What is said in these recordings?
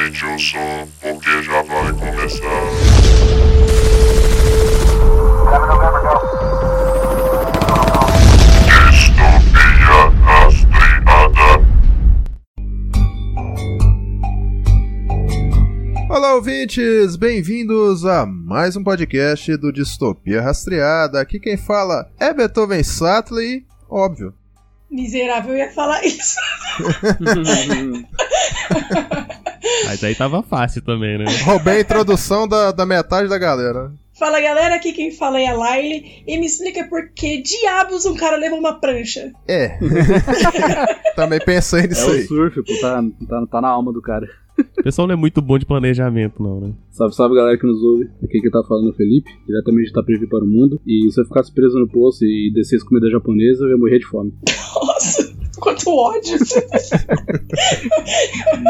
Aumente o som, porque já vai começar. Distopia rastreada. Olá, ouvintes! Bem-vindos a mais um podcast do Distopia Rastreada. Aqui quem fala é Beethoven Sattler, óbvio. Miserável, eu ia falar isso. Mas aí tava fácil também, né? Roubei a introdução da, da metade da galera. Fala galera, aqui quem fala é a Laile e me explica por que diabos um cara leva uma prancha. É. Também pensei É nisso o aí. surf, pô, tá, tá, tá na alma do cara. O pessoal não é muito bom de planejamento, não, né? Salve, salve galera que nos ouve. Aqui quem tá falando é o Felipe, diretamente de Itapevi para o mundo. E se eu ficasse preso no poço e descesse comida japonesa, eu ia morrer de fome. Nossa, quanto ódio.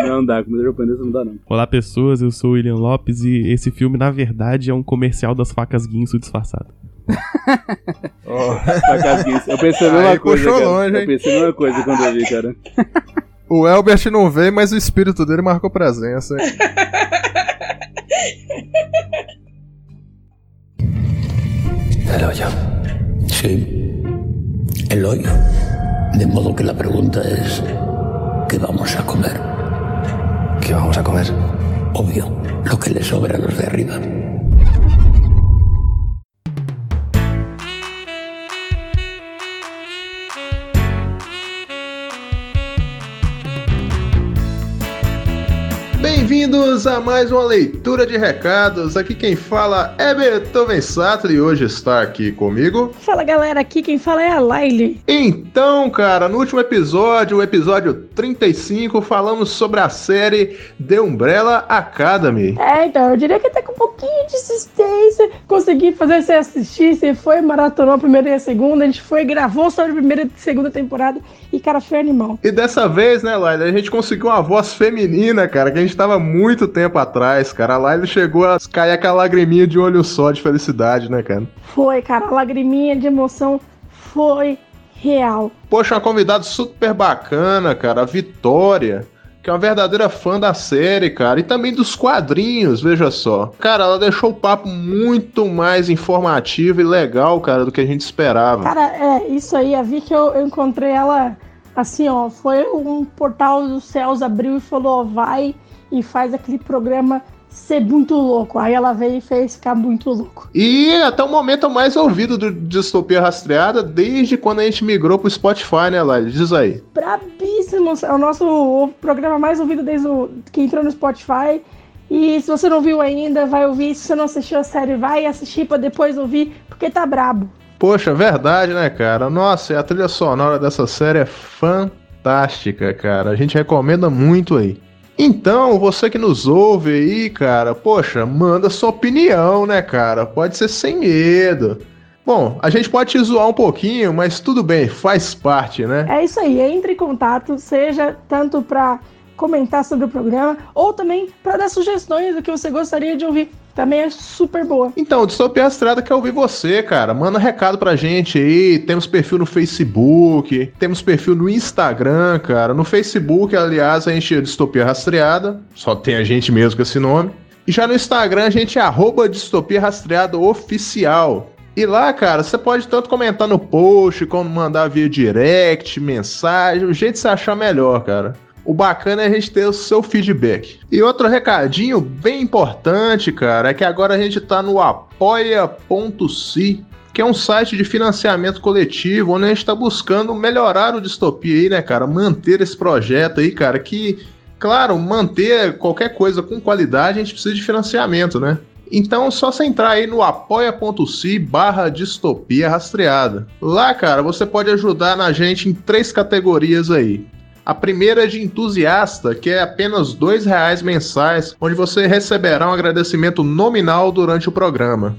Não dá, comida japonesa não dá não. Olá, pessoas, eu sou o William Lopes e esse filme, na verdade, é um comercial das facas Guinso disfarçado. Ó, Facasguinhos. Eu pensei a mesma Aí coisa, puxou cara. longe, eu pensei a mesma coisa quando eu vi, cara. o Elbert não veio, mas o espírito dele marcou presença. hein? El hoyo. De modo que la pregunta es, ¿qué vamos a comer? ¿Qué vamos a comer? Obvio, lo que le sobra a los de arriba. Bem-vindos a mais uma leitura de recados. Aqui quem fala é Beethoven Sattler e hoje está aqui comigo. Fala galera, aqui quem fala é a Laile. Então, cara, no último episódio, o episódio 35, falamos sobre a série The Umbrella Academy. É, então, eu diria que até com um pouquinho de insistência consegui fazer você assistir. Você foi, maratonou a primeira e a segunda, a gente foi, gravou sobre a primeira e segunda temporada e, cara, foi animal. E dessa vez, né, Laila, a gente conseguiu uma voz feminina, cara, que a gente tava muito tempo atrás, cara. A Laila chegou a cair aquela lagriminha de olho só de felicidade, né, cara? Foi, cara, a lagriminha de emoção foi real. Poxa, uma convidada super bacana, cara, a Vitória, que é uma verdadeira fã da série, cara, e também dos quadrinhos, veja só. Cara, ela deixou o papo muito mais informativo e legal, cara, do que a gente esperava. Cara, é, isso aí, a Vicky, eu, eu encontrei ela assim, ó, foi um portal dos céus abriu e falou, ó, vai e faz aquele programa ser muito louco. Aí ela veio e fez ficar muito louco. E até o momento mais ouvido do Distopia Rastreada desde quando a gente migrou pro Spotify, né, Laila? Diz aí. Brabíssimo, é o nosso programa mais ouvido desde o, que entrou no Spotify. E se você não viu ainda, vai ouvir. Se você não assistiu a série, vai assistir pra depois ouvir, porque tá brabo. Poxa, verdade, né, cara? Nossa, e a trilha sonora dessa série é fantástica, cara. A gente recomenda muito aí. Então, você que nos ouve aí, cara, poxa, manda sua opinião, né, cara? Pode ser sem medo. Bom, a gente pode te zoar um pouquinho, mas tudo bem, faz parte, né? É isso aí, entre em contato, seja tanto pra comentar sobre o programa ou também pra dar sugestões do que você gostaria de ouvir. Também é super boa. Então, Distopia Rastreada quer ouvir você, cara. Manda recado pra gente aí. Temos perfil no Facebook, temos perfil no Instagram, cara. No Facebook, aliás, a gente é Distopia Rastreada. Só tem a gente mesmo com esse nome. E já no Instagram, a gente é arroba Distopia Rastreada Oficial. E lá, cara, você pode tanto comentar no post, como mandar via direct, mensagem, o jeito que você achar melhor, cara. O bacana é a gente ter o seu feedback. E outro recadinho bem importante, cara, é que agora a gente tá no apoia.se, que é um site de financiamento coletivo, onde a gente tá buscando melhorar o distopia aí, né, cara? Manter esse projeto aí, cara, que, claro, manter qualquer coisa com qualidade, a gente precisa de financiamento, né? Então, só você entrar aí no apoia.se barra distopia rastreada. Lá, cara, você pode ajudar na gente em três categorias aí. A primeira é de entusiasta, que é apenas R$ reais mensais, onde você receberá um agradecimento nominal durante o programa.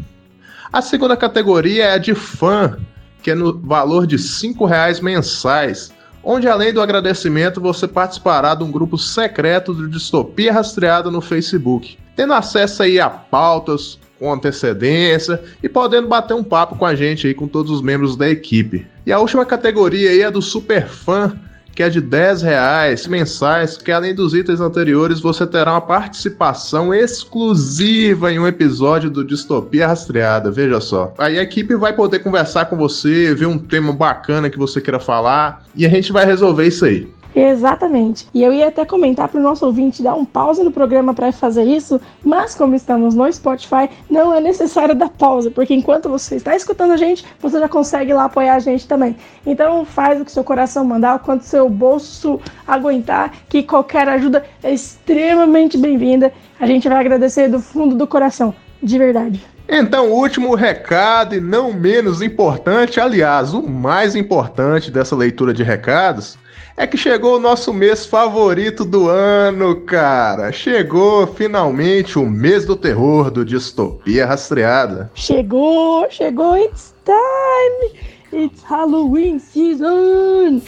A segunda categoria é a de fã, que é no valor de R$ reais mensais, onde além do agradecimento você participará de um grupo secreto de Distopia Rastreada no Facebook, tendo acesso aí a pautas com antecedência e podendo bater um papo com a gente aí com todos os membros da equipe. E a última categoria aí é do super fã, que é de 10 reais mensais, que além dos itens anteriores, você terá uma participação exclusiva em um episódio do Distopia Rastreada, veja só. Aí a equipe vai poder conversar com você, ver um tema bacana que você queira falar, e a gente vai resolver isso aí. Exatamente. E eu ia até comentar para o nosso ouvinte dar um pausa no programa para fazer isso, mas como estamos no Spotify, não é necessário dar pausa, porque enquanto você está escutando a gente, você já consegue lá apoiar a gente também. Então faz o que seu coração mandar, o quanto seu bolso aguentar, que qualquer ajuda é extremamente bem-vinda. A gente vai agradecer do fundo do coração, de verdade. Então, último recado, e não menos importante, aliás, o mais importante dessa leitura de recados, é que chegou o nosso mês favorito do ano, cara. Chegou finalmente o mês do terror do Distopia Rastreada. Chegou, chegou, it's time! It's Halloween season!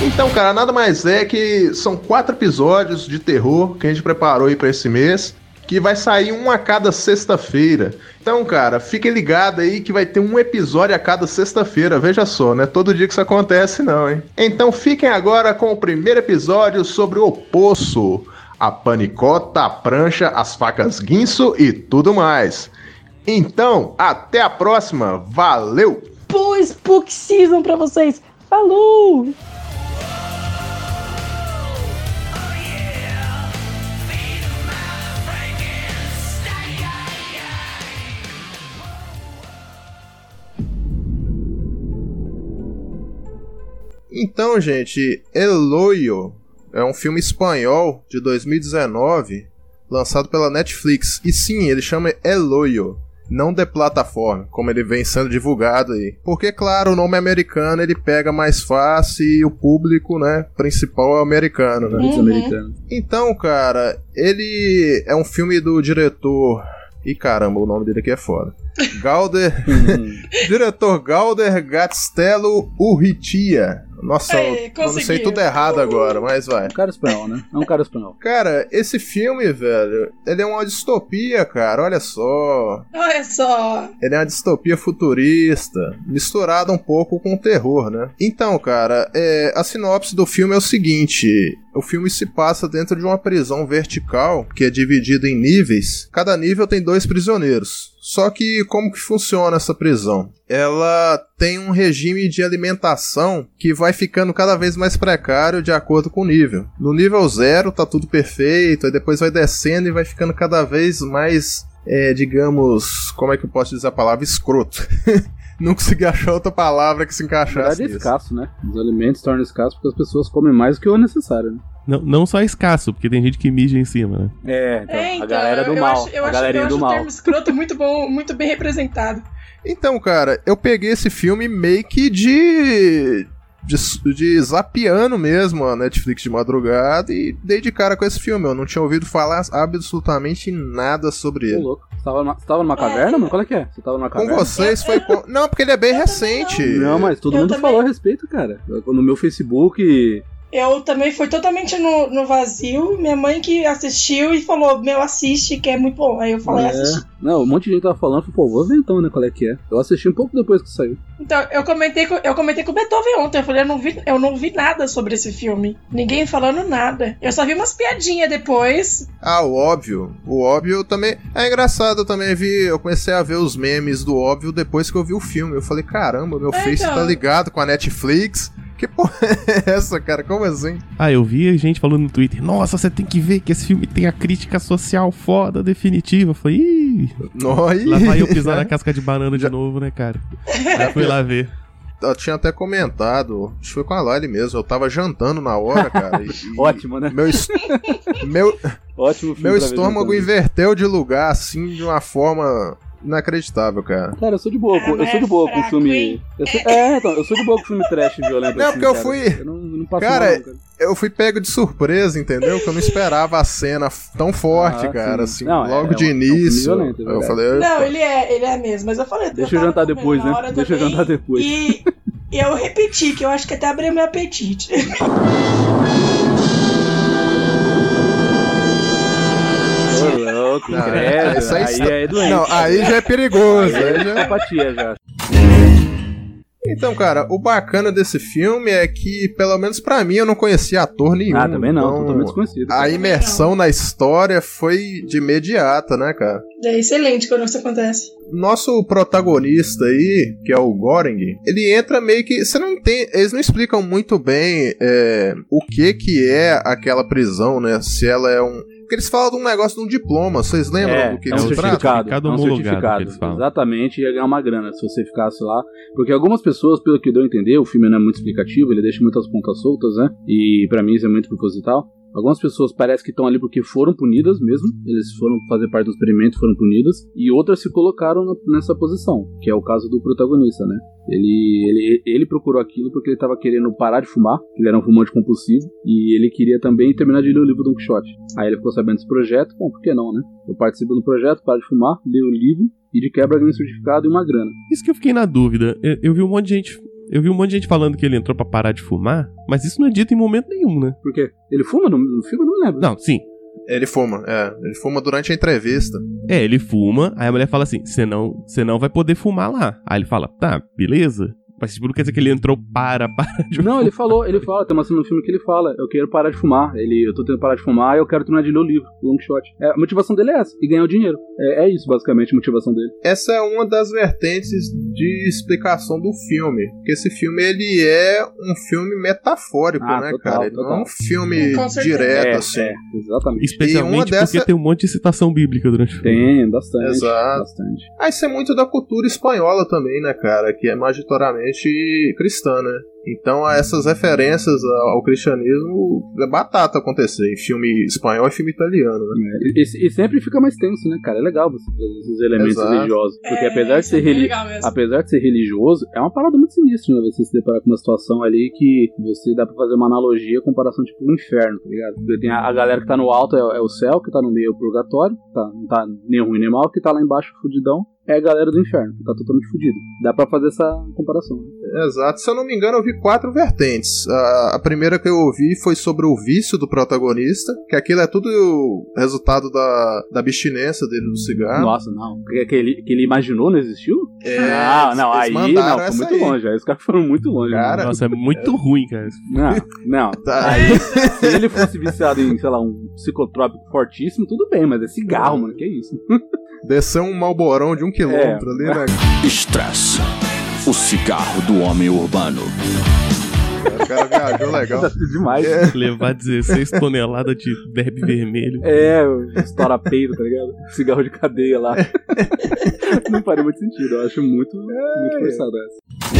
Então, cara, nada mais é que são quatro episódios de terror que a gente preparou aí pra esse mês, que vai sair um a cada sexta-feira. Então, cara, fiquem ligados aí que vai ter um episódio a cada sexta-feira, veja só, não é todo dia que isso acontece não, hein? Então fiquem agora com o primeiro episódio sobre o Poço, a panicota, a prancha, as facas guinso e tudo mais. Então, até a próxima, valeu! Boa Spook Season pra vocês! Falou! Então, gente, Eloio é um filme espanhol de 2019, lançado pela Netflix. E sim, ele chama Eloio, não The Plataforma, como ele vem sendo divulgado aí. Porque, claro, o nome americano ele pega mais fácil e o público, né, principal é o americano, né? Americanos. Então, cara, ele é um filme do diretor. Ih, caramba, o nome dele aqui é foda. Galder. diretor Galder Gatstello Urritia. Nossa, Ei, eu não sei tudo errado agora, mas vai. É um cara espanhol, né? É um cara espanhol. Cara, esse filme, velho, ele é uma distopia, cara, olha só. Olha só. Ele é uma distopia futurista, misturada um pouco com terror, né? Então, cara, é, a sinopse do filme é o seguinte: o filme se passa dentro de uma prisão vertical que é dividida em níveis. Cada nível tem dois prisioneiros. Só que como que funciona essa prisão? Ela tem um regime de alimentação que vai ficando cada vez mais precário de acordo com o nível. No nível zero tá tudo perfeito, aí depois vai descendo e vai ficando cada vez mais, é, digamos, como é que eu posso dizer a palavra? Escroto. Não consegui achar outra palavra que se Na encaixasse verdade é escasso, né? Os alimentos tornam escasso porque as pessoas comem mais do que o necessário, né? Não, não só escasso, porque tem gente que mija em cima, né? É, então, É, então, a galera do eu mal. Acho, eu a acho, galerinha eu acho do o mal. termo escroto muito bom, muito bem representado. Então, cara, eu peguei esse filme meio que de. de, de zapiano mesmo a Netflix de madrugada e dei de cara com esse filme. Eu não tinha ouvido falar absolutamente nada sobre Ô, ele. louco. Você tava, numa, você tava numa caverna, mano? Qual é que é? Você tava numa Com caverna? vocês foi. com- Não, porque ele é bem recente. Não, mas todo Eu mundo também. falou a respeito, cara. No meu Facebook. Eu também fui totalmente no, no vazio. Minha mãe que assistiu e falou: Meu, assiste, que é muito bom. Aí eu falei: É. assisti. Não, um monte de gente tava falando, falei, pô, vou ver então, né? Qual é que é. Eu assisti um pouco depois que saiu. Então, eu comentei, com, eu comentei com o Beethoven ontem. Eu falei: eu não, vi, eu não vi nada sobre esse filme. Ninguém falando nada. Eu só vi umas piadinhas depois. Ah, o óbvio. O óbvio também. É engraçado, eu também vi. Eu comecei a ver os memes do óbvio depois que eu vi o filme. Eu falei, caramba, meu É, Face então. tá ligado com a Netflix. Que porra é essa, cara? Como assim? Ah, eu vi gente falando no Twitter, nossa, você tem que ver que esse filme tem a crítica social foda, definitiva. Eu falei, ih, lá vai eu pisar na casca de banana de novo, né, cara? Aí fui lá ver. Eu tinha até comentado, acho que foi com a Lali mesmo, eu tava jantando na hora, cara. e- e Ótimo, né? Meu, es- meu, Ótimo filme. meu estômago inverteu de lugar, assim, de uma forma inacreditável, cara. Cara, eu sou de boa, com, eu Ah, sou de boa com filme. Eu sou, é, então, eu sou de boa com filme trash e violento. Não, assim, porque eu cara. fui- Eu não, não Cara, mal, cara. Eu fui pego de surpresa, entendeu? Que eu não esperava a cena tão forte, Ah, cara, sim. assim, Não, é- logo é de um- é um filme início. violento, é eu falei, Não, ele é, ele é mesmo. Mas eu falei: Deixa eu jantar depois, né? Deixa eu jantar depois. E eu repeti, que eu acho que até abriu meu apetite. louco, Não, credo. isso aí Aí está- é doente. Não, aí já é perigoso. Aí é Aí já... psicopatia já. Então, cara, o bacana desse filme é que, pelo menos pra mim, eu não conhecia ator nenhum. Ah, também não, então totalmente desconhecido. A imersão na história foi de imediata, né, cara? É excelente quando isso acontece. Nosso protagonista aí, que é o Goring, ele entra meio que. Você não entende. Eles não explicam muito bem é, o que que é aquela prisão, né? Se ela é um. Porque eles falam de um negócio de um diploma, vocês lembram É, do que é um eles tratam? certificado, Certificado é um homologado certificado. que eles falam. Exatamente, ia ganhar uma grana se você ficasse lá. Porque algumas pessoas, pelo que deu a entender, o filme não é muito explicativo, ele deixa muitas pontas soltas, né? E pra mim isso é muito proposital. Algumas pessoas parece que estão ali porque foram punidas mesmo, eles foram fazer parte do experimento, foram punidas, e outras se colocaram nessa posição, que é o caso do protagonista, né? Ele, ele, ele procurou aquilo porque ele estava querendo parar de fumar, ele era um fumante compulsivo, e ele queria também terminar de ler o livro Don Quixote. Aí ele ficou sabendo desse projeto, bom, por que não, né? Eu participo do projeto, paro de fumar, leio o livro, e de quebra ganho um certificado e uma grana. Isso que eu fiquei na dúvida. Eu, eu vi um monte de gente. Eu vi um monte de gente falando que ele entrou pra parar de fumar, mas isso não é dito em momento nenhum, né? Por quê? Ele fuma no, no filme? Eu não me lembro. Não, sim. Ele fuma, é. Ele fuma durante a entrevista. É, ele fuma, aí a mulher fala assim: você não, você não vai poder fumar lá. Aí ele fala: tá, beleza. Mas tipo, não quer dizer que ele entrou para, para de Não, ele falou, ele fala, tem uma cena no filme que ele fala, eu quero parar de fumar. Ele, eu tô tentando parar de fumar e eu quero terminar de ler o livro, o long shot. É, a motivação dele é essa, e ganhar o dinheiro. É, é isso, basicamente, a motivação dele. Essa é uma das vertentes de explicação do filme. Porque esse filme, ele é um filme metafórico, Ah, né, total, cara? Ele não é total. um filme direto, é, assim. é, exatamente. Especialmente uma porque dessa- tem um monte de citação bíblica durante o filme. Tem, bastante. Exato. Bastante. Ah, isso é muito da cultura espanhola também, né, cara? Que é majoritariamente cristã, né? Então, essas referências ao cristianismo é batata acontecer em filme espanhol e filme italiano, né? É, e, e sempre fica mais tenso, né, cara? É legal você trazer esses elementos Exato. religiosos. Porque É, apesar de ser é. Apesar de ser religioso, é uma parada muito sinistra, né? Você se deparar com uma situação ali que você dá pra fazer uma analogia, comparação tipo o inferno, tá ligado? Porque Tem a, a galera que tá no alto é, é o céu, que tá no meio é o purgatório, tá, não tá nem ruim nem mal, que tá lá embaixo fudidão é a galera do inferno, que tá totalmente fudido. Dá pra fazer essa comparação. né? Exato. Se eu não me engano, eu vi quatro vertentes. A, a primeira que eu ouvi foi sobre o vício do protagonista, que aquilo é tudo o resultado da, da abstinência dele do cigarro. Nossa, não. Que, que ele, que ele imaginou não existiu? É, não, não, aí não, foi muito aí. longe. Aí os caras foram muito longe. Cara, mano. Nossa, é muito ruim, cara. Não, não. Tá. Aí, se ele fosse viciado em, sei lá, um psicotrópico fortíssimo, tudo bem, mas é cigarro, mano, que isso? Desceu um malborão de um quilômetro ali, né? Stress. O cigarro do homem urbano. O cara viajou legal. Demais. É. Levar 16 toneladas de derby vermelho. É, estoura peito, tá ligado? Cigarro de cadeia lá. Não faria muito sentido, eu acho muito, muito forçado essa.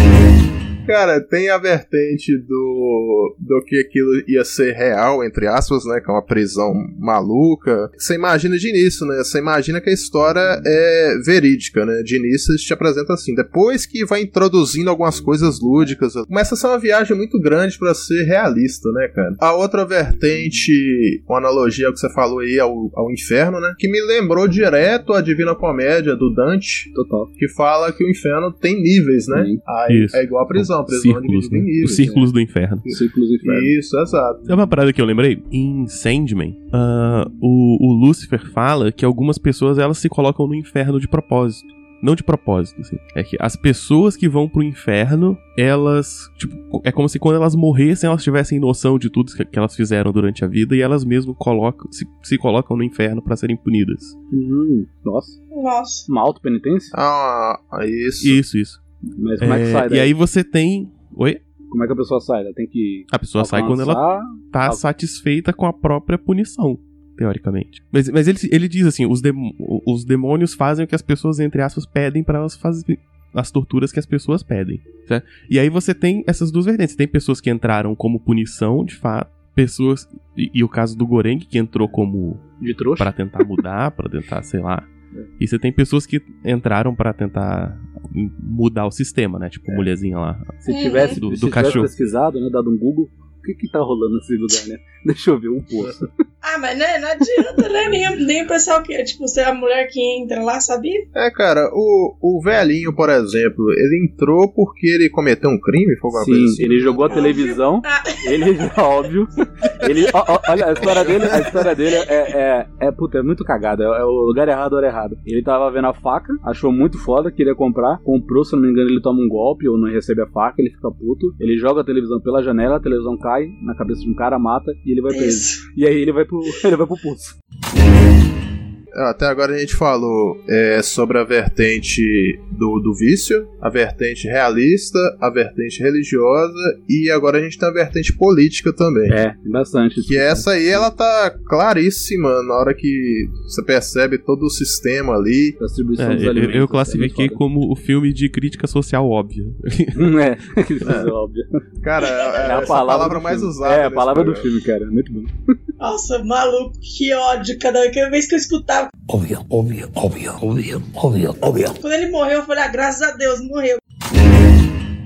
Cara, tem a vertente do, do que aquilo ia ser real, entre aspas, né? Que é uma prisão maluca. Você imagina de início, né? Você imagina que a história é verídica, né? De início eles te apresenta assim. Depois que vai introduzindo algumas coisas lúdicas, começa a ser uma viagem muito grande pra ser realista, né, cara? A outra vertente, uma analogia ao que você falou aí, ao, ao inferno, né? Que me lembrou direto a Divina Comédia do Dante, Total. que fala que o inferno tem níveis, né? Aí é igual a prisão, a prisão é Círculos, dividida né? em níveis. Os círculos do inferno. Círculos do inferno. Isso, exato. Sabe uma parada que eu lembrei? Em Sandman, ah, o, o Lucifer fala que algumas pessoas elas se colocam no inferno de propósito. Não de propósito, assim. É que as pessoas que vão pro inferno, elas. Tipo, é como se quando elas morressem, elas tivessem noção de tudo que, que elas fizeram durante a vida e elas mesmo colocam, se, se colocam no inferno pra serem punidas. Hum, nossa. Nossa. Uma auto-penitência? Ah, isso. Isso, isso. Mas como é, que É, sai e daí? aí você tem. Oi? Como é que a pessoa sai? Ela tem que. A pessoa sai quando ela alcançar- tá Al- satisfeita com a própria punição, teoricamente. Mas, mas ele, ele diz assim: os, dem- os demônios fazem o que as pessoas, entre aspas, pedem pra elas fazerem. As torturas que as pessoas pedem. certo? E aí você tem essas duas vertentes. Tem pessoas que entraram como punição, de fato. Pessoas. E, e o caso do Goreng, que entrou como. De trouxa? Pra tentar mudar, pra tentar, sei lá. E você tem pessoas que entraram pra tentar mudar o sistema, né? Tipo, mulherzinha lá. Se tivesse, Do- se do tivesse cachorro. pesquisado, né? Dado um Google, que que tá rolando nesse lugar, né? Deixa eu ver um poço. Ah, mas né, não adianta, né? Nem, nem o pessoal que, tipo, se é a mulher que entra lá, sabia? É, cara, o, o velhinho, por exemplo, ele entrou porque ele cometeu um crime? Foi alguma coisa Sim, assim? ele jogou a televisão. Ah, Ele, óbvio. Ele, ó, ó, olha, a história dele, a história dele é, é, é, puta, é muito cagada. É, é o lugar errado, hora errada. Ele tava vendo a faca, achou muito foda, queria comprar, comprou, se não me engano, ele toma um golpe ou não recebe a faca, ele fica puto. Ele joga a televisão pela janela, a televisão cai na cabeça de um cara, mata e ele vai preso. isso. E aí ele vai pro, ele vai pro pulso. Ah, Até agora a gente falou é, sobre a vertente do, do vício, a vertente realista, a vertente religiosa e agora a gente tem a vertente política também. É, bastante. Que essa aí ela tá claríssima na hora que você percebe todo o sistema ali. A distribuição É, dos eu, alimentos. eu é classifiquei muito como o filme de crítica social óbvia. É, isso é óbvio. Cara, é, É a essa palavra, do mais usada. É, a palavra do filme, cara. é Muito bom. Nossa, maluco, que ódio. Cada vez que eu escutava, Obvio, obvio, obvio, obvio, obvio. quando ele morreu, eu falei, ah, graças a Deus, morreu.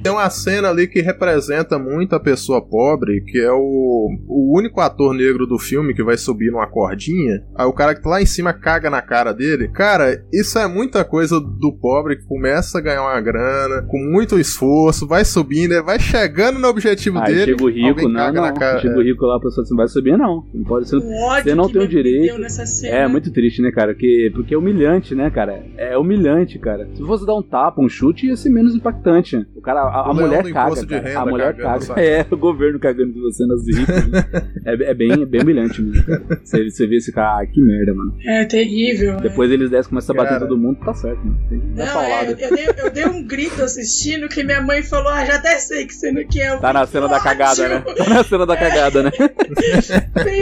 Tem uma cena ali que representa muito a pessoa pobre, que é o, o único ator negro do filme que vai subir numa cordinha. Aí o cara que tá lá em cima caga na cara dele. Cara, isso é muita coisa do pobre que começa a ganhar uma grana, com muito esforço, vai subindo, vai chegando no objetivo Ah, dele. chega o rico, não, caga não. na cara. Chega o rico lá, a pessoa assim, não vai subir, não. Não pode ser. Você não que tem o direito. deu nessa cena. É muito triste, né, cara? Que, porque é humilhante, né, cara? É humilhante, cara. Se fosse dar um tapa, um chute, ia ser menos impactante. O cara, a, a mulher caga, renda A mulher caga. É, o governo cagando de você nas ricas. né? é, é bem, é bem humilhante mesmo, cara. Você, você vê esse cara, ah, que merda, mano. É terrível. né? Depois eles descem, começam a bater em Cara. todo mundo, tá certo, mano. Não, é, eu, dei, eu dei um grito assistindo que minha mãe falou: Ah, já até sei que você não quer. Eu Tá na cena da "Que cagada, né? ódio." Tá na cena da cagada, né?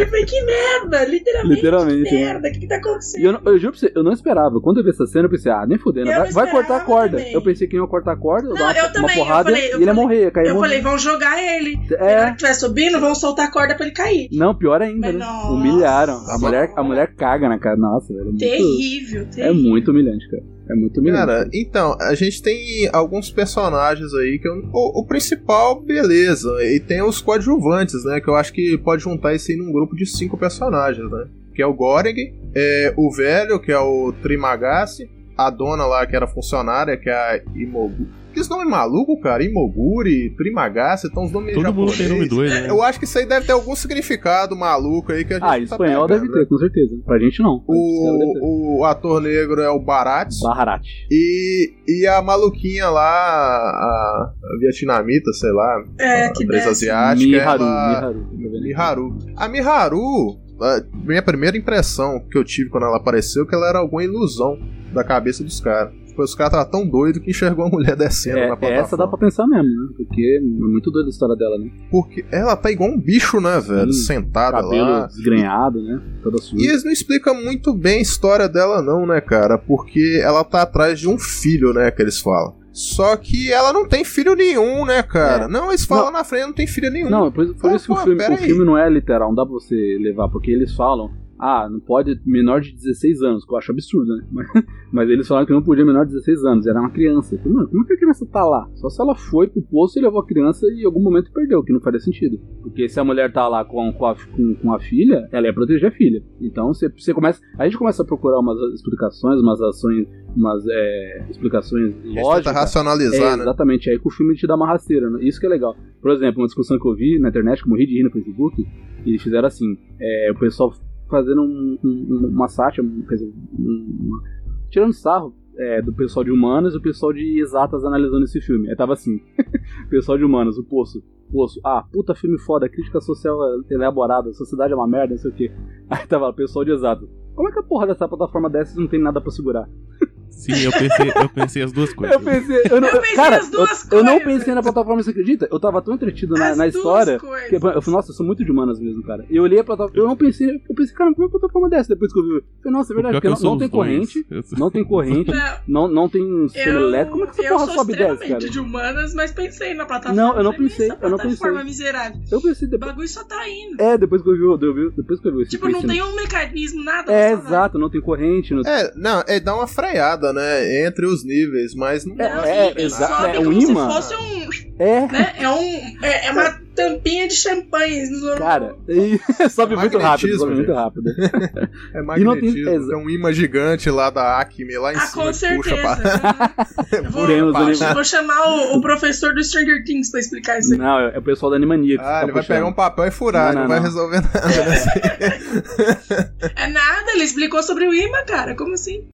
Eu falei, que merda, literalmente. Literalmente, Que né? merda, o que, que tá acontecendo? E eu, não- eu juro pra você, eu não esperava. Quando eu vi essa cena, eu pensei, ah, nem fudendo, Eu vai, vai cortar a corda. também. Eu pensei que iam cortar a corda, Não, dar uma, eu uma também, eu porrada falei- eu e ele ia falei- morrer, ia cair Eu morrer. falei, vão jogar ele. É. Na hora que estiver subindo, vão soltar a corda pra ele cair. Não, pior ainda, Mas né? nossa. Humilharam. A mulher, a mulher caga na cara. Nossa, velho. É muito, Terrível, é terrível. muito humilhante, cara. É muito humilhante. Cara, então, a gente tem alguns personagens aí que eu- o, o principal, beleza. E tem os coadjuvantes, né? Que eu acho que pode juntar isso aí num grupo de cinco personagens, né? Que é o Goreng, é, o velho, que é o Trimagasi, a dona lá, que era funcionária, que é a Imogu. Que esse nome maluco, cara? Imoguri, Trimagasi, estão os nomes Todo mundo tem nome japonês. doido, né? Eu acho que isso aí deve ter algum significado maluco aí que a gente ah, tá espanhol pegando, deve né? ter, com certeza. Pra gente não. O, o ator negro é o Barat. Baharat. E, e a maluquinha lá, a, a vietnamita, sei lá, É, a que desce. asiática, Miharu, ela... Miharu. Tá? Miharu. A Miharu, a minha primeira impressão que eu tive quando ela apareceu, que ela era alguma ilusão da cabeça dos caras. Tipo, os caras estavam tão doidos que enxergou a mulher descendo É, na plataforma. essa dá pra pensar mesmo, né? Porque é muito doida a história dela, né? Porque ela tá igual um bicho, né, velho? Sim. Sentada Cabelo lá. desgrenhado, né? Toda suja. E eles não explicam muito bem a história dela, não, né, cara? Porque ela tá atrás de um filho, né, que eles falam. Só que ela não tem filho nenhum, né, cara? É. Não, eles falam na frente, não tem filho nenhum. Não, por, por Ah, isso que o pô, filme, o filme não é literal, não dá pra você levar, porque eles falam, ah, não pode menor de 16 anos, que eu acho absurdo, né? Mas, mas eles falaram que não podia menor de 16 anos, era uma criança. Eu falei, mano, como é que a criança tá lá? Só se ela foi pro poço e levou a criança e em algum momento perdeu, que não faria sentido. Porque se a mulher tá lá com, com, a, com, com a filha, ela ia proteger a filha. Então você, você começa. A gente começa a procurar umas explicações, umas ações, umas é, explicações lógicas. racionalizar, É, né? exatamente, aí que o filme te dá uma rasteira, né? Isso que é legal. Por exemplo, uma discussão que eu vi na internet, que eu morri de rir no Facebook, e eles fizeram assim, é, o pessoal fazendo um- um- uma sátira, um- um- uma- tirando sarro é, do pessoal de humanas e o pessoal de exatas analisando esse filme. Aí tava assim, pessoal de humanas, o Poço, Poço, ah, puta filme foda, crítica social elaborada, sociedade é uma merda, não sei o que. Aí tava o pessoal de exatas. Como é que a porra dessa plataforma dessas não tem nada pra segurar? Sim, eu pensei, eu pensei as duas coisas. Eu pensei, eu não, Eu pensei cara, as duas eu, eu não coisas. pensei na plataforma, você acredita? Eu tava tão entretido na, As na história. coisas. Que, eu falei, nossa, eu sou muito de humanas mesmo, cara. E eu olhei a plataforma, eu não pensei, eu pensei, cara, como é uma plataforma dessa? Depois que eu vi, eu falei, nossa, é verdade, porque eu não, não tem corrente, Eu sou- não tem corrente, Não, não, não tem sistema eu, elétrico. Como é que essa eu porra sobe e desce, extremamente cara? de humanas, mas pensei na plataforma. Não, eu não pensei, "Essa eu não plataforma pensei. miserável. Eu pensei O depois. bagulho só tá indo. É, depois que eu vi, o- eu vi- depois que eu vi esse Tipo, não tem um mecanismo, nada. É, exato, não tem corrente, não É, não, é dar uma freada, né? Entre os níveis, mas não É, e- e exa- sobe é um como imã. se fosse um. É, Né? É um. É, é uma tampinha de champanhe. no- Cara, e sobe muito rápido, sobe muito rápido. É E não tem- magnetismo. Tem um imã gigante lá da Acme lá em Ah, cima com certeza. puxa vou, Temos vou- vou chamar o, o professor do Stranger Things pra explicar isso aí. Não, é o pessoal da Animania. Ah, ele vai pegar um papel e furar, Não, não, não, vai não. resolver nada. Né? É nada, ele explicou sobre o imã, cara. Como assim?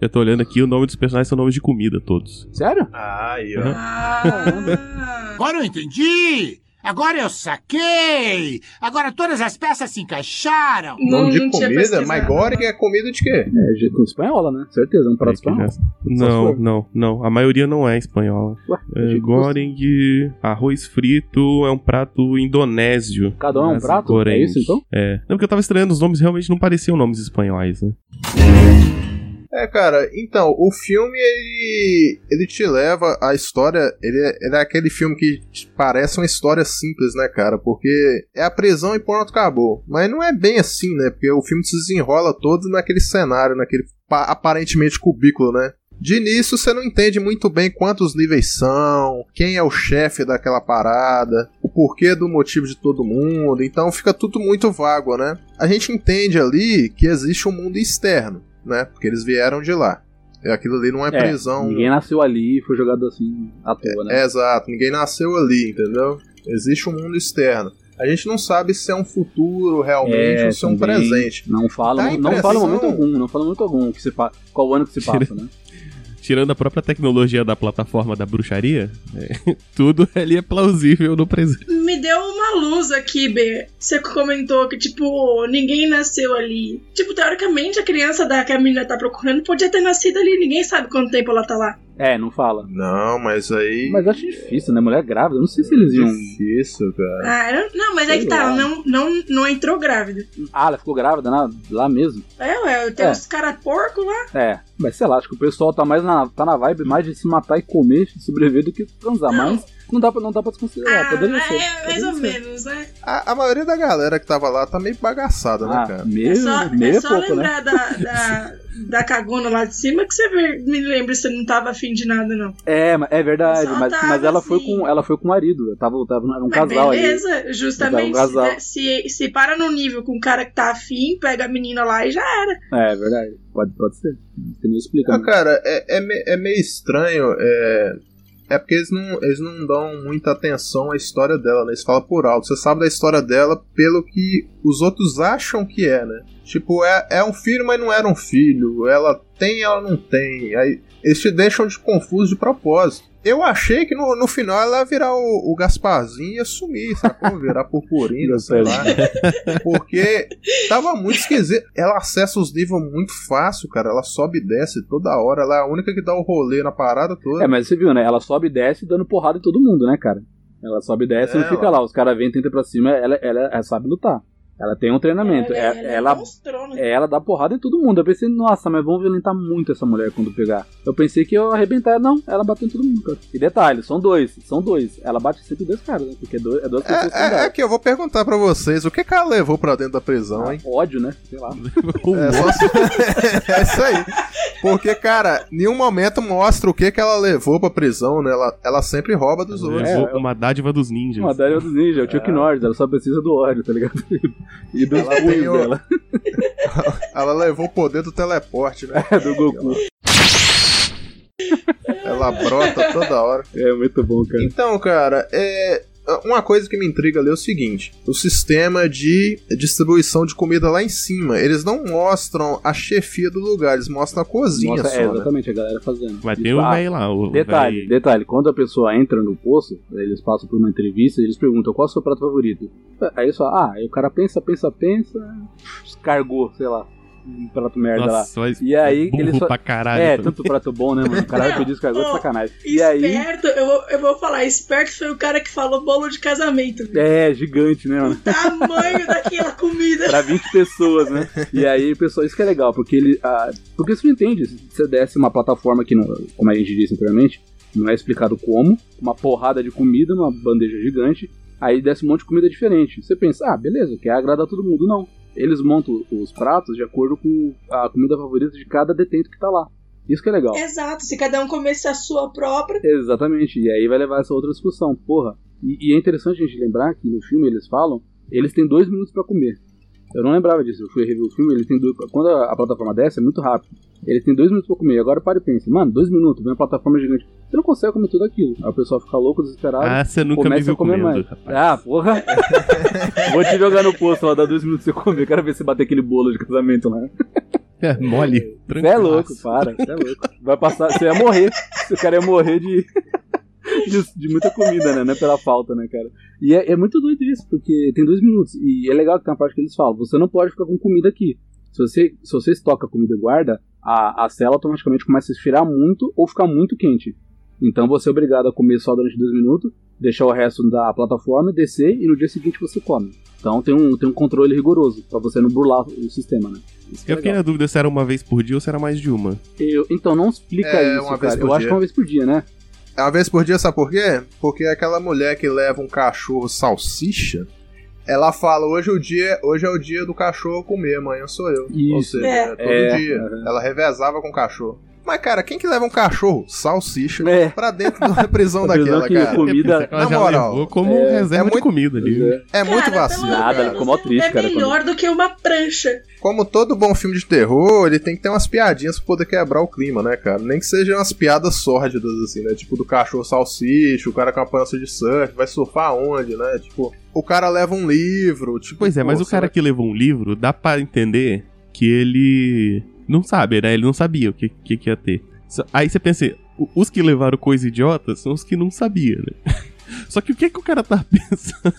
Eu tô olhando aqui, o nome dos personagens são nomes de comida, todos. Sério? Ah, aí, ó. Ah, Agora eu entendi! Agora eu saquei! Agora todas as peças se encaixaram! não, Nome de comida? Goreng é comida de quê? É, de- com espanhola, né? Certeza, é um prato É espanhol. já- Não, não, não. A maioria não é espanhola. Ué, É, goreng, arroz frito é um prato indonésio. Cada um é um prato? goreng. É isso, então? É. Não, porque eu tava estranhando, os nomes realmente não pareciam nomes espanhóis, né? É, cara, então, o filme, ele, ele te leva a história, ele é, ele é aquele filme que parece uma história simples, né, cara, porque é a prisão e pronto, acabou. Mas não é bem assim, né, porque o filme se desenrola todo naquele cenário, naquele pa- aparentemente cubículo, né. De início você não entende muito bem quantos níveis são, quem é o chefe daquela parada, o porquê do motivo de todo mundo, então fica tudo muito vago, né. A gente entende ali que existe um mundo externo, né? Porque eles vieram de lá. Aquilo ali não é, É, prisão. Ninguém nasceu ali e foi jogado assim à toa, né? É, exato, ninguém nasceu ali, entendeu? Existe um mundo externo. A gente não sabe se é um futuro realmente ou se é um presente. Não fala, não, não fala momento algum, não fala momento algum que se pa... qual ano que se passa, né? Tirando a própria tecnologia da plataforma da bruxaria, é, tudo ali é plausível no presente. Me deu uma luz aqui, B. Você comentou que, tipo, ninguém nasceu ali. Tipo, teoricamente, a criança da que a menina tá procurando podia ter nascido ali. Ninguém sabe quanto tempo ela tá lá. É, não fala. Não, mas aí. Mas eu acho difícil, né? Mulher grávida, eu não sei se eles iam. Difícil, cara. Ah, não, mas é Sei que tá, lá. ela não, não, não entrou grávida. Ah, ela ficou grávida na- lá mesmo? É, ué, tem É. uns caras porco lá. É, mas sei lá, acho que o pessoal tá mais na, tá na vibe mais de se matar e comer, de sobreviver do que transar. Não. Mas não dá pra, não dá pra desconsiderar. Ah, poderia ser. é, mais poderia ou ser. menos, né? A, a maioria da galera que tava lá tá meio bagaçada, né, Ah, cara? meio, É só, meio é é só pouco, né? lembrar da, da, da cagona lá de cima que você me lembra se você não tava afim de nada, não. É, é verdade, mas, tava mas ela foi assim. com ela foi com o marido. Tava, tava, era um Mas casal ali. beleza, justamente. Mas é um casal. né, Se, se para no nível com o cara que tá afim, pega a menina lá e já era. É, é verdade. Pode, pode ser. Tem nem explica. Ah, né? cara, é, é, me- é meio estranho. É, é porque eles não, eles não dão muita atenção à história dela, né? Eles falam por alto. Você sabe da história dela pelo que os outros acham que é, né? Tipo, é, é um filho, mas não era um filho. Ela tem, ela não tem. Aí eles te deixam de confuso de propósito. Eu achei que no, no final ela ia virar o, o Gasparzinho e ia sumir, sacou? Virar purpurina, sei lá. Porque tava muito esquisito. Ela acessa os níveis muito fácil, cara. Ela sobe e desce toda hora. Ela é a única que dá o rolê na parada toda. É, mas você viu, né? Ela sobe e desce dando porrada em todo mundo, né, cara? Ela sobe e desce e não É, fica lá. Os caras vêm, tentam ir pra cima, ela, ela, ela sabe lutar. Ela tem um treinamento. Ela, É- ela, mostrou, né? é, ela dá porrada em todo mundo. Eu pensei, nossa, mas vão violentar muito essa mulher quando pegar. Eu pensei que eu ia arrebentar. Não, ela bateu em todo mundo, cara. E detalhe, são dois, são dois. Ela bate sempre dois caras, né? Porque é dois, é duas pessoas que É, é, é que eu vou perguntar pra vocês o que, que ela levou pra dentro da prisão, hein? Ódio, né? Sei lá. É, só é isso aí. Porque, cara, nenhum momento mostra o que, que ela levou pra prisão, né? Ela, ela sempre rouba dos outros. Levou é. uma dádiva dos ninjas. Uma dádiva dos ninjas, é o Chuck Norris, ela só precisa do ódio, tá ligado? E dos Ela tem punhos o- dela, Ela levou o poder do teleporte, né? do Goku. Ela brota toda hora. É muito bom, cara. Então, cara, é. Uma coisa que me intriga ali é o seguinte: o sistema de distribuição de comida lá em cima. Eles não mostram a chefia do lugar, eles mostram a cozinha Nossa, só. é, né? exatamente, a galera fazendo. Mas E, tem o ah, velho lá, o Detalhe, véi- detalhe, quando a pessoa entra no poço, eles passam por uma entrevista e eles perguntam qual é o seu prato favorito. Aí eles falam, ah, aí o cara pensa, pensa, pensa, escargou, sei lá, um prato merda lá. Nossa, mas E aí eles só- pra caralho. É, tanto prato bom, né, mano? O cara vai Não, pedir escargot ó, sacanagem. E aí. Esperto, eu vou, eu vou falar, esperto foi o cara que falou bolo de casamento. velho. É, gigante, né, mano? Tamanho daquela comida. Pra 20 pessoas, né? E aí, pessoal, isso que é legal, porque ele. ah, porque você não entende. Se você desse uma plataforma que, não, como a gente disse anteriormente, não é explicado como, uma porrada de comida, uma bandeja gigante, aí desce um monte de comida diferente. Você pensa, ah, beleza, quer agradar todo mundo. Não. Eles montam os pratos de acordo com a comida favorita de cada detento que tá lá. Isso que é legal. Exato, se cada um comesse a sua própria. Exatamente. E aí vai levar essa outra discussão. Porra, E, e é interessante a gente lembrar que no filme eles falam, eles têm dois minutos pra comer. Eu não lembrava disso, eu fui rever o filme, ele tem dois, quando a, a plataforma desce é muito rápido. Ele tem dois minutos pra comer, agora para e pensa, mano, dois minutos, vem uma plataforma gigante. Você não consegue comer tudo aquilo. Aí o pessoal fica louco, desesperado. Ah, você nunca me viu a comer comendo, mais. rapaz. Ah, porra. Vou te jogar no posto lá, dá dois minutos pra você comer. Quero ver você bater aquele bolo de casamento lá. É, mole. Você é louco, para, você é louco. Vai passar, você ia morrer. O cara ia morrer de, de, de muita comida, né? Não é pela falta, né, cara? E é, é muito doido isso, porque tem dois minutos. E é legal que tem uma parte que eles falam: você não pode ficar com comida aqui. Se você, se você estoca comida e guarda, a, a cela automaticamente começa a esfriar muito ou ficar muito quente. Então você é obrigado a comer só durante dois minutos, deixar o resto da plataforma, descer e no dia seguinte você come. Então tem um, tem um controle rigoroso pra você não burlar o sistema, né? Isso é Eu fiquei legal. na dúvida se era uma vez por dia ou se era mais de uma. Eu- então não explica É, isso, uma vez cara. por Eu acho dia. que é uma vez por dia, né? É uma vez por dia, sabe por quê? Porque aquela mulher que leva um cachorro salsicha, ela fala, hoje, o dia, hoje é o dia do cachorro comer, amanhã sou eu. Ou Isso. seja, É. é todo É, dia. aham. Ela revezava com o cachorro. Mas, cara, quem que leva um cachorro salsicha É. pra dentro de uma prisão daquela, que cara? comida- Ela Na moral, como é- reserva é de muito- comida ali. É. É muito Cara, vacilo, pelo Nada, cara. ficou mó triste, é cara, quando- melhor do que uma prancha. Como todo bom filme de terror, ele tem que ter umas piadinhas pra poder quebrar o clima, né, cara? Nem que sejam umas piadas sórdidas, assim, né? Tipo do cachorro salsicha, o cara com a pança de surf, vai surfar onde, né? Tipo, o cara leva um livro, tipo... Pois é, mas o cara que levou um livro, dá pra entender que ele não sabe, né? Ele não sabia o que, que, que ia ter. Aí você pensa, o- os que levaram coisa idiota são os que não sabiam, né? Só que o que, que o cara tá pensando?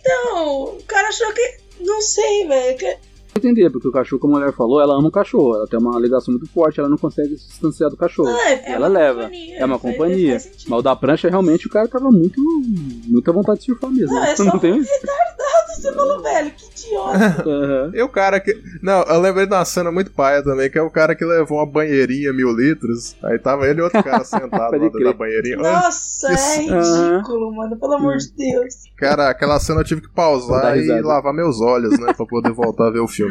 Então, o cara achou que. Não sei, velho. Entender, porque o cachorro, como a mulher falou, ela ama o cachorro. Ela tem uma ligação muito forte, ela não consegue se distanciar do cachorro. Ah, é- é ela leva. companhia, é uma companhia. Mas o da prancha, realmente, o cara tava muito. muita vontade de surfar mesmo. Não, é só não tem. retardado, você falou, velho, que idiota. Aham. E o cara que. Não, eu lembrei de uma cena muito paia também, que é o cara que levou uma banheirinha mil litros. Aí tava ele e outro cara sentado lá dentro da banheirinha. Olha, Nossa, é que- ridículo, mano. Pelo amor de Deus. Cara, aquela cena eu tive que pausar e lavar meus olhos, né? Pra poder voltar a ver o filme.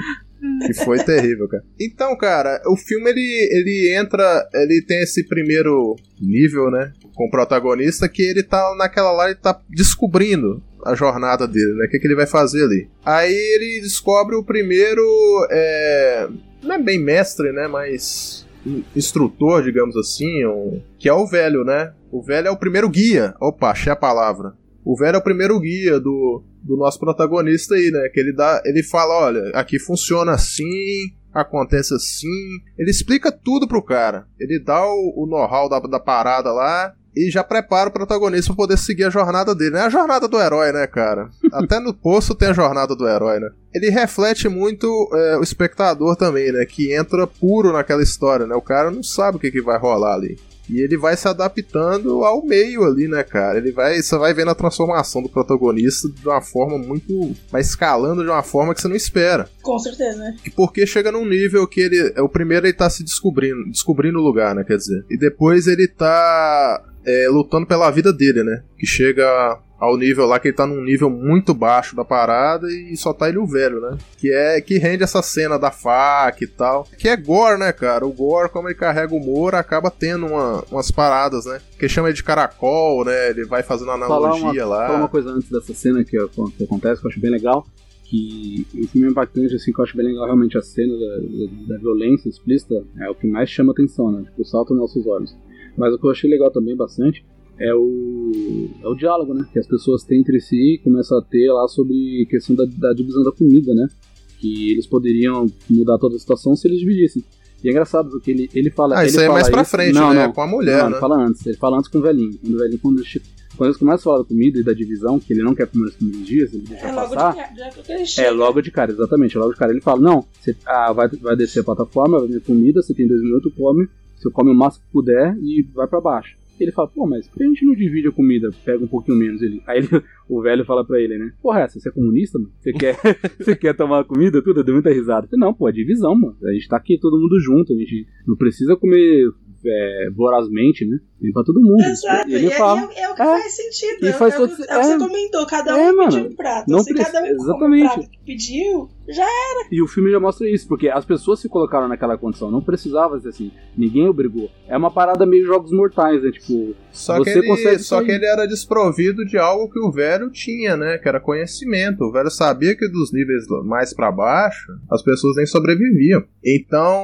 Que foi terrível, cara. Então, cara, o filme ele, ele entra. Ele tem esse primeiro nível, né? Com o protagonista, que ele tá naquela lá, ele tá descobrindo a jornada dele, né? O que, que ele vai fazer ali. Aí ele descobre o primeiro. É, não é bem mestre, né? Mas. in- Instrutor, digamos assim, um- que é o velho, né? O velho é o primeiro guia. Opa, achei a palavra. O velho é o primeiro guia do, do nosso protagonista aí, né? Que ele dá. Ele fala, olha, aqui funciona assim, acontece assim. Ele explica tudo pro cara. Ele dá o, o know-how da, da parada lá e já prepara o protagonista pra poder seguir a jornada dele. É a jornada do herói, né, cara? Até no poço tem a jornada do herói, né? Ele reflete muito é, o espectador também, né? Que entra puro naquela história, né? O cara não sabe o que, que vai rolar ali. E ele vai se adaptando ao meio ali, né, cara? Ele vai, você vai vendo a transformação do protagonista de uma forma muito, vai escalando de uma forma que você não espera. Com certeza, né? E porque chega num nível que ele, é o primeiro ele tá se descobrindo, descobrindo o lugar, né, quer dizer. E depois ele tá é, lutando pela vida dele, né? Que chega ao nível lá que ele tá num nível muito baixo da parada e só tá ele o velho, né? Que é que rende essa cena da faca e tal. Que é gore, né, cara? O gore, como ele carrega o humor, acaba tendo uma- umas paradas, né? Que chama ele de caracol, né? Ele vai fazendo analogia uma, lá. falar uma coisa antes dessa cena que, que acontece, que eu acho bem legal. Que o filme é impactante, assim, que eu acho bem legal realmente a cena da, da, da violência explícita é o que mais chama atenção, né? Tipo, salta nos nossos olhos. Mas o que eu achei legal também bastante é o, é o diálogo, né? Que as pessoas têm entre si e começam a ter lá sobre questão da, da divisão da comida, né? Que eles poderiam mudar toda a situação se eles dividissem. E é engraçado porque ele, ele fala. Ah, ele isso aí é fala mais pra isso- frente, não, né? Não, Com a mulher, não, né? ele fala antes. Ele fala antes com o velhinho. Quando o velhinho, quando eles, quando eles começam a falar da comida e da divisão, que ele não quer comer nos primeiros dias, ele deixa É logo de passar. cara, já que ele É, chega. logo de cara, exatamente. Logo de cara. Ele fala: Não, você ah, vai, vai descer a plataforma, vai vir comida, você tem dois minutos, come. Você come o máximo que puder e vai pra baixo. Ele fala: Pô, mas por que a gente não divide a comida? Pega um pouquinho menos. Ele, aí ele- o velho fala pra ele, né? Porra, essa, você é comunista, mano? Você quer, você quer tomar comida? Tudo? Deu muita risada. Não, pô, é divisão, mano. A gente tá aqui todo mundo junto, a gente não precisa comer é, vorazmente, né? Vem pra todo mundo. Exato, E e, ele é, fala, é, é o que é. faz sentido. E é, faz é, todo- o que- é o que você é. comentou, cada É, um mano, pediu um prato. não Se precisa- cada um exatamente. prato que pediu, já era. E o filme já mostra isso, porque as pessoas se colocaram naquela condição, não precisava ser assim, ninguém obrigou. É uma parada meio jogos mortais, né? Tipo, Só, Você que ele, consegue só sair. que ele era desprovido de algo que o velho tinha, né? Que era conhecimento. O velho sabia que dos níveis mais pra baixo, as pessoas nem sobreviviam. Então,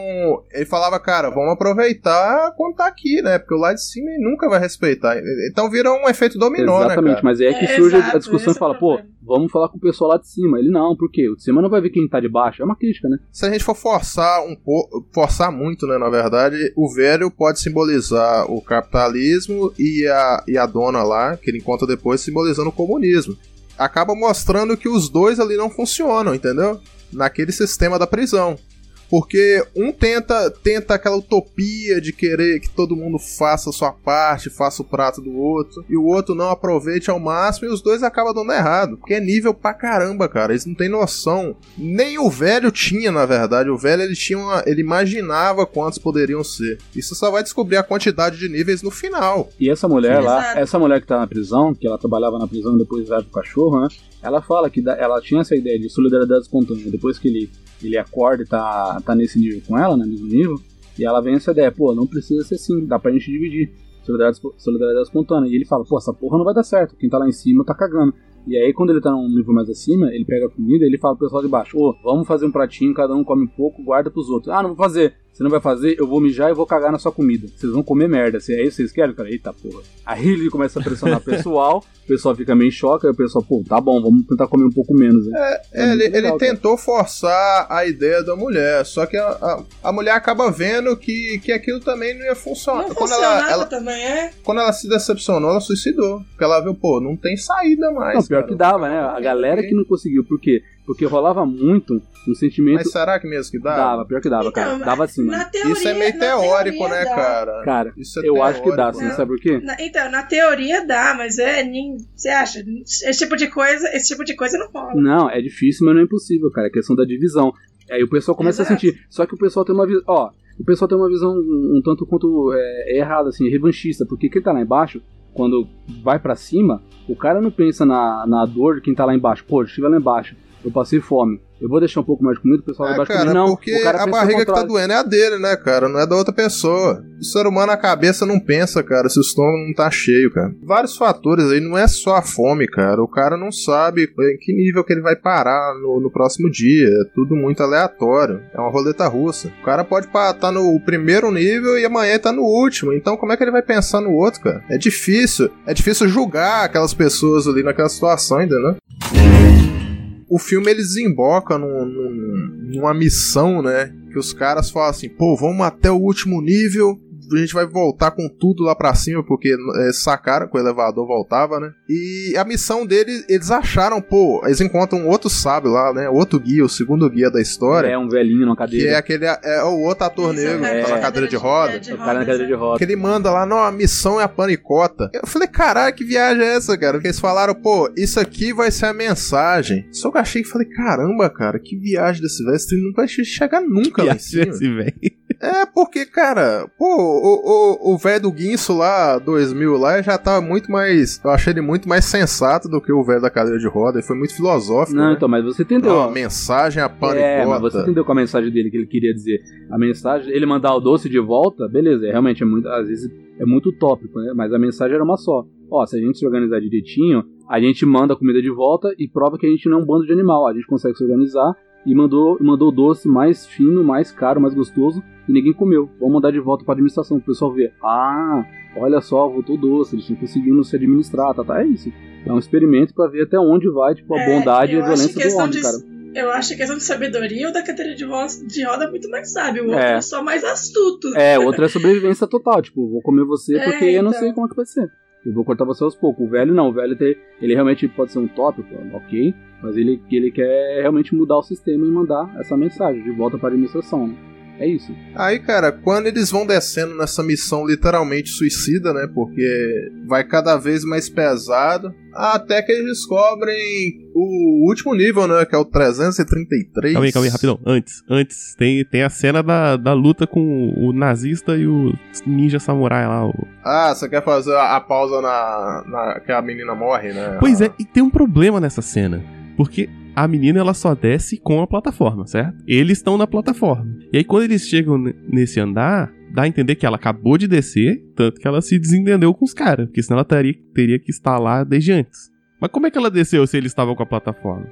ele falava, cara, vamos aproveitar quando tá aqui, né? Porque o lá de cima ele nunca vai respeitar. Então vira um efeito dominó, né, exatamente, cara? mas é que É, surge exato, a discussão e fala, é o pô, vamos falar com o pessoal lá de cima. Ele não, por quê? O de cima não vai ver quem tá de baixo. É uma crítica, né? Se a gente for forçar um pouco, forçar muito, né, na verdade, o velho pode simbolizar o capitalismo e a, e a dona lá, que ele encontra depois, simbolizando o comunismo. Acaba mostrando que os dois ali não funcionam, entendeu? Naquele sistema da prisão. Porque um tenta, tenta aquela utopia de querer que todo mundo faça a sua parte, faça o prato do outro, e o outro não aproveite ao máximo, e os dois acabam dando errado. Porque é nível pra caramba, cara. Eles não têm noção. Nem o velho tinha, na verdade. O velho ele tinha uma, ele imaginava quantos poderiam ser. Isso só vai descobrir a quantidade de níveis no final. E essa mulher lá, Exato. essa mulher que tá na prisão, que ela trabalhava na prisão e depois vai pro cachorro, né? Ela fala que ela tinha essa ideia de solidariedade espontânea. Depois que ele, ele acorda e tá, tá nesse nível com ela, né? Mesmo nível. E ela vem essa ideia, pô, não precisa ser assim, dá pra gente dividir. Solidariedade, solidariedade espontânea. E ele fala, pô, essa porra não vai dar certo. Quem tá lá em cima tá cagando. E aí, quando ele tá num nível mais acima, ele pega a comida e ele fala pro pessoal de baixo: Ô, vamos fazer um pratinho, cada um come um pouco, guarda pros outros. Ah, não vou fazer. Você não vai fazer, eu vou mijar e vou cagar na sua comida. Vocês vão comer merda. Se é isso que vocês querem, cara? Eita porra. Aí ele começa a pressionar o pessoal, o pessoal fica meio em choque, aí o pessoal, pô, tá bom, vamos tentar comer um pouco menos. Né? É, É ele, legal, ele tentou forçar a ideia da mulher, só que a, a, a mulher acaba vendo que, que aquilo também não ia funcionar. Não quando, ela, ela- também, é? quando ela se decepcionou, ela suicidou. Porque ela viu, pô, não tem saída mais. Não, pior cara. que dava, né? A galera que não conseguiu. Por quê? Porque rolava muito um sentimento. Mas será que mesmo que dava? Dava, pior que dava, Então, cara. Dava sim, mano. Teoria, Isso é meio teórico, né, dá. cara? Cara, Isso é eu acho que dá, teórico, sim. né? Sabe por quê? Na- então, na teoria dá, mas é. nin- Você acha? Esse tipo de coisa, esse tipo de coisa não rola. Não, é difícil, mas não é impossível, cara. É questão da divisão. Aí o pessoal começa Exato. a sentir. Só que o pessoal tem uma visão. Ó, o pessoal tem uma visão um, um tanto quanto é, errada, assim, revanchista. Porque quem tá lá embaixo, quando vai pra cima, o cara não pensa na, na dor de quem tá lá embaixo. Pô, eu estive lá embaixo, eu passei fome. Eu vou deixar um pouco mais de comida, o pessoal lá É, embaixo cara. Não, porque o cara a barriga que tá doendo é a dele, né, cara? Não é da outra pessoa. O ser humano, a cabeça não pensa, cara, se o estômago não tá cheio, cara. Vários fatores aí, não é só a fome, cara. O cara não sabe em que nível que ele vai parar no, no próximo dia. É tudo muito aleatório. É uma roleta russa. O cara pode estar no primeiro nível e amanhã tá no último. Então, como é que ele vai pensar no outro, cara? É difícil. É difícil julgar aquelas pessoas ali naquela situação, entendeu? O filme ele desemboca num- num- numa missão, né? Que os caras falam assim, pô, vamos até o último nível. A gente vai voltar com tudo lá pra cima, porque é, sacaram que o elevador voltava, né? E a missão deles, eles acharam, pô, eles encontram outro sábio lá, né? Outro guia, o segundo guia da história. É um velhinho numa cadeira. Que é aquele. É o outro ator Isso, negro é, que tá na é. cadeira de roda. de O cara na cadeira de roda. Que ele manda lá, não, a missão é a panicota. Eu falei, caralho, que viagem é essa, cara? Porque eles falaram, pô, isso aqui vai ser a mensagem. Só que eu achei que falei, caramba, cara, que viagem desse velho. Esse trem não vai chegar nunca lá em cima. esse velho. É, porque, cara, pô, o, velho do Guinso lá, 2000 lá, já tá muito mais. Eu achei ele muito mais sensato do que o velho da cadeira de roda. Ele foi muito filosófico. Não, né? então, mas você entendeu. A mensagem a É, mas você entendeu com a mensagem dele que ele queria dizer. A mensagem, ele mandar o doce de volta, beleza, é, realmente é muito, às vezes é muito utópico, né? Mas a mensagem era uma só. Ó, se a gente se organizar direitinho, a gente manda a comida de volta e prova que a gente não é um bando de animal. A gente consegue se organizar e mandou, mandou o doce mais fino, mais caro, mais gostoso e ninguém comeu. Vamos mandar de volta pra administração, pro pessoal ver. Ah, olha só, voltou doce, eles estão conseguindo se administrar, tá, tá, é isso. É um experimento pra ver até onde vai, tipo, a É, bondade e a violência do homem, de- cara. Eu acho que questão de sabedoria, o da cadeira de, de roda é muito mais sábio. O outro É. é só mais astuto. É, outra é sobrevivência total. Tipo, vou comer você É, porque eu não então. sei como é que vai ser. Eu vou cortar você aos poucos. O velho não, o velho tem, ele realmente pode ser um tópico, ok, mas ele, ele quer realmente mudar o sistema e mandar essa mensagem de volta para a administração. Né? É isso. Aí, cara, quando eles vão descendo nessa missão literalmente suicida, né? Porque vai cada vez mais pesado. Até que eles descobrem o último nível, né? Que é o 333. Calma aí, calma aí, rapidão. Antes, antes, tem, tem a cena da, da luta com o nazista e o ninja samurai lá. O... Ah, você quer fazer a, a pausa na, na. que a menina morre, né? Pois é, e tem um problema nessa cena. Porque a menina ela só desce com a plataforma, certo? Eles estão na plataforma. E aí quando eles chegam nesse andar, dá a entender que ela acabou de descer, tanto que ela se desentendeu com os caras, porque senão ela teria, teria que estar lá desde antes. Mas como é que ela desceu se eles estavam com a plataforma?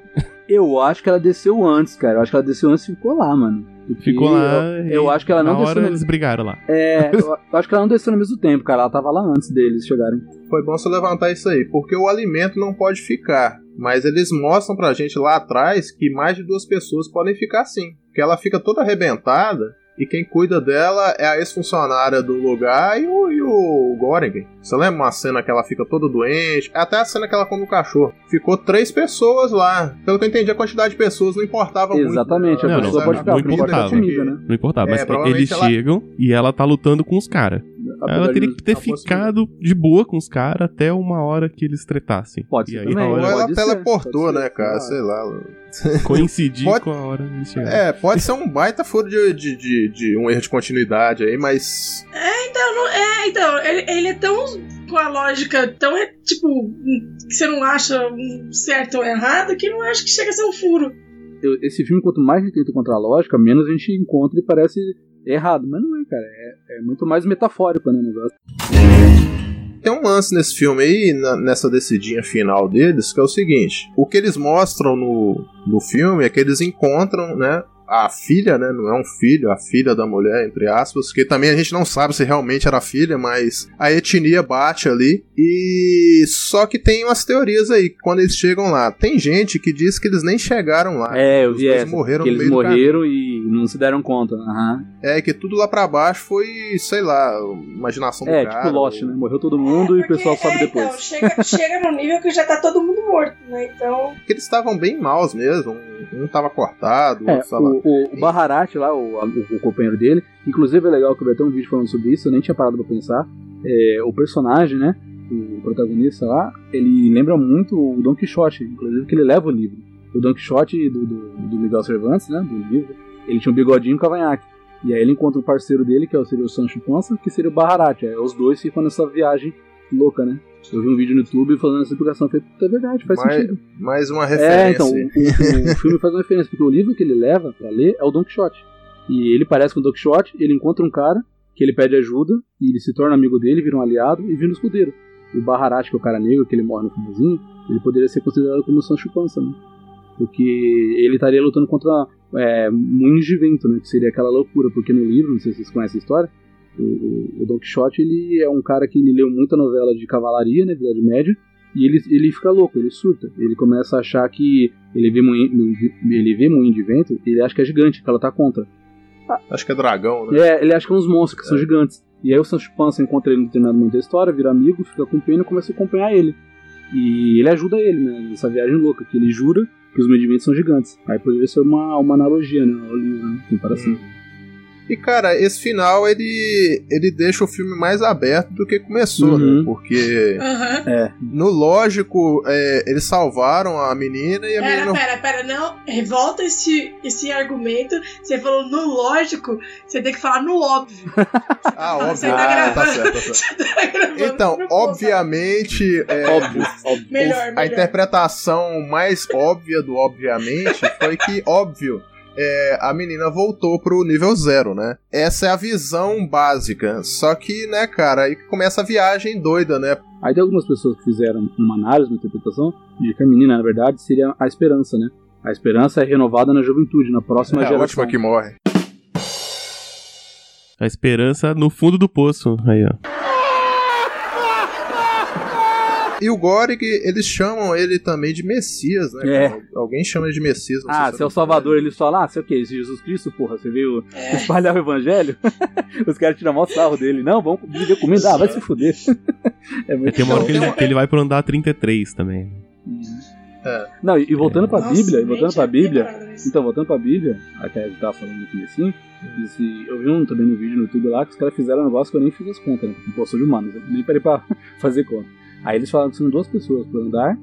Eu acho que ela desceu antes, cara. Eu acho que ela desceu antes e ficou lá, mano. Porque Ficou lá. Eu, eu acho que ela não na desceu. hora no- eles brigaram lá. É, eu acho que ela não desceu no mesmo tempo, cara. Ela tava lá antes deles chegarem. Foi bom você levantar isso aí, porque o alimento não pode ficar. Mas eles mostram pra gente lá atrás que mais de duas pessoas podem ficar sim. Que ela fica toda arrebentada e quem cuida dela é a ex-funcionária do lugar e o, e o Goring. Você lembra uma cena que ela fica toda doente? Até a cena que ela come o cachorro. Ficou três pessoas lá. Pelo que eu entendi, a quantidade de pessoas não importava muito. Exatamente, a Não, pessoa não, pode não ficar, não pode importava. comida, né? Não importava, É, mas provavelmente eles ela- chegam e ela tá lutando com os caras. Ela teria que ter ficado de boa com os caras até uma hora que eles tretassem. Pode E ser aí, também, a Ou hora ela teleportou, né, cara? sei Sei lá. coincidir Pode- com a hora. É, pode ser um baita furo de, de, de, de um erro de continuidade aí, mas. Então, não, é, então, ele, ele é tão com a lógica tão, é, tipo, que você não acha um certo ou errado, que não acho que chega a ser um furo. Eu- esse filme, quanto mais a gente tenta encontrar a lógica, menos a gente encontra e parece errado. Mas não é, cara. É, é muito mais metafórico, né, o negócio. Tem um lance nesse filme aí, na- nessa decidinha final deles, que é o seguinte: o que eles mostram no, no filme é que eles encontram, né? A filha, né? Não é um filho, a filha da mulher, entre aspas, que também a gente não sabe se realmente era filha, mas a etnia bate ali. E só que tem umas teorias aí, quando eles chegam lá. Tem gente que diz que eles nem chegaram lá. É, eu Os vi essa. morreram que no eles morreram e não se deram conta. Aham. É, que tudo lá pra baixo foi, sei lá, imaginação do É, cara. tipo Lost, ou- né? Morreu todo mundo e o Porque, pessoal sobe é, depois. Então, chega, chega no nível que já tá todo mundo morto, né? Então. que eles estavam bem maus mesmo. Um, tava cortado, o É, outro tava. o, o, o Baharat lá, o, o, o companheiro dele, inclusive é legal que eu vi até um vídeo falando sobre isso, eu nem tinha parado pra pensar. É, o personagem, né, o protagonista lá, ele lembra muito o Don Quixote, inclusive que ele leva o livro. O Don Quixote do, do, do Miguel Cervantes, né, do livro, ele tinha um bigodinho e um cavanhaque. E aí ele encontra um parceiro dele, que é o- seria o Sancho Panza, que seria o Baharat. Aí os dois ficam nessa viagem louca, né? Eu vi um vídeo no YouTube falando essa explicação, eu falei, puta, é verdade, faz mais, sentido. mais uma referência. É, então, o, o- o filme faz uma referência, porque o livro que ele leva pra ler é o Don Quixote. E ele parece com o Don Quixote, ele encontra um cara que ele pede ajuda, e ele se torna amigo dele, vira um aliado e vira um escudeiro. E o Baharat, que é o cara negro, que ele morre no finalzinho, ele poderia ser considerado como o Sancho Panza, né? Porque ele estaria lutando contra é, moinhos de vento, né? Que seria aquela loucura, porque no livro, não sei se vocês conhecem a história, o, o, o Don Quixote ele é um cara que ele leu muita novela de cavalaria, né? De Idade Média, e ele, ele fica louco, ele surta. Ele começa a achar que ele vê moinho, ele vê moinho de vento, ele acha que é gigante, que ela tá contra. Acho que é dragão, né? É, ele acha que são uns monstros, que são gigantes. E aí o Sancho Panza encontra ele no determinado momento da história, vira amigo, fica com pena e começa a acompanhar ele. E ele ajuda ele, né, nessa viagem louca, que ele jura que os medimentos são gigantes. Aí poderia ser uma, uma analogia, né, ao livro, né, comparação. E cara, esse final ele ele deixa o filme mais aberto do que começou, Uhum. né? Porque. É, no lógico é, eles salvaram a menina e a Pera, menina pera, pera, não. Revolta esse, esse argumento. Você falou no lógico, você tem que falar no óbvio. Ah, óbvio. Você tá Ah, gravando. tá certo, tá certo. Você tá gravando Então, obviamente, é, óbvio, óbvio. Melhor, a melhor. interpretação mais óbvia do obviamente foi que, óbvio, é, a menina voltou pro nível zero, né? Essa é a visão básica. Só que, né, cara, aí que começa a viagem doida, né? Aí tem algumas pessoas que fizeram uma análise, uma interpretação, de que a menina, na verdade, seria a esperança, né? A esperança é renovada na juventude, na próxima É a geração. última que morre. A esperança no fundo do poço. Aí, ó. E o Gorig, eles chamam ele também de Messias, né? É. Alguém chama ele de Messias. não Ah, sei se seu Salvador, eles falam, ah, sei o que, Jesus Cristo, porra, você veio espalhar o evangelho? Os caras tiram mó sarro dele. Não, vamos dividir comida, ah, vai se fuder. é É, muito tem uma hora que ele, que ele vai pro andar 33 também. É. Não, e, e voltando pra Nossa, Bíblia, e voltando pra Bíblia, reparado nisso. então, voltando pra Bíblia, a que tava falando no comecinho, disse, eu vi um também no vídeo no YouTube lá que os caras fizeram um negócio que eu nem fiz as contas, né? Imposto de humanos, eu nem parei pra fazer conta. Aí eles falaram que são duas pessoas por andar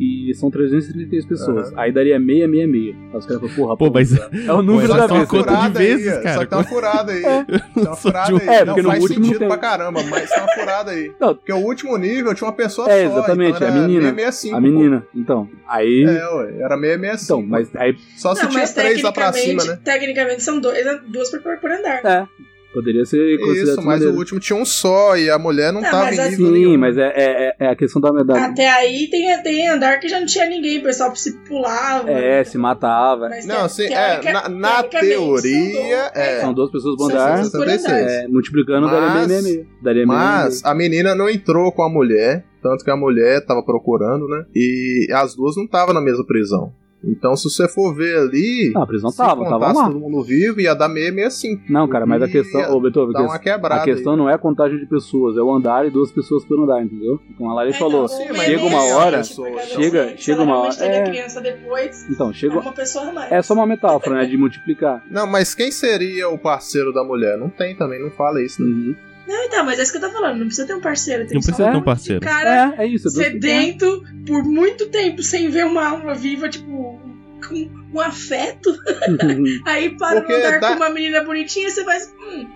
e são 333 pessoas. Aí daria 666. Aí os caras falaram, porra, Pô, mas- é o número da uma vez. conta de furada vezes, aí, cara. Só que tá uma furada aí. Tem uma sou furada aí. É, não, porque no faz último não sentido tem. pra caramba, mas tem uma furada aí. Não. Porque o último nível tinha uma pessoa É, só. exatamente, então a era menina. 665, A menina. Então, aí. pô. É, ué, era 665. Então, mas aí Só se Não, tinha três lá pra cima, né? tecnicamente são dois, duas por, por andar. É. Poderia ser considerado Isso, mas maneira. o último tinha um só e a mulher não Não, tava mas em assim- nível Sim, mas é, é, é a questão da da- Até aí tem, tem andar que já não tinha ninguém, o pessoal se pulava. É, se matava. Mas Não, te- sim, é, na, na teoria, são dois- é. São duas pessoas por andar. duas por andar. 66. É, multiplicando daria Mas- 666. Daria Mas a menina não entrou com a mulher, tanto que a mulher tava procurando, né? E as duas não estavam na mesma prisão. Então, se você for ver ali, Não, a prisão tava, tava lá. todo mundo vivo, ia dar 665. Não, cara, mas a questão. Ô, Beethoven, Dá uma a questão não é a contagem de pessoas, é o andar e duas pessoas por andar, entendeu? Como a Lari É, falou. não, sim, mas chega uma hora, é chega- chega uma hora- é. criança depois, Então, é chega. uma pessoa a mais. É só uma metáfora, né? De multiplicar. Não, mas quem seria o parceiro da mulher? Não tem também, não fala isso. Né? Uhum. Não, então, mas é isso que eu tô falando. Não precisa ter um parceiro. Tem Não precisa ter um parceiro. cara É, é isso. é sedento por muito tempo sem ver uma alma viva, tipo, com um afeto. Aí para Porque no andar dá- com uma menina bonitinha, você vai. Hum,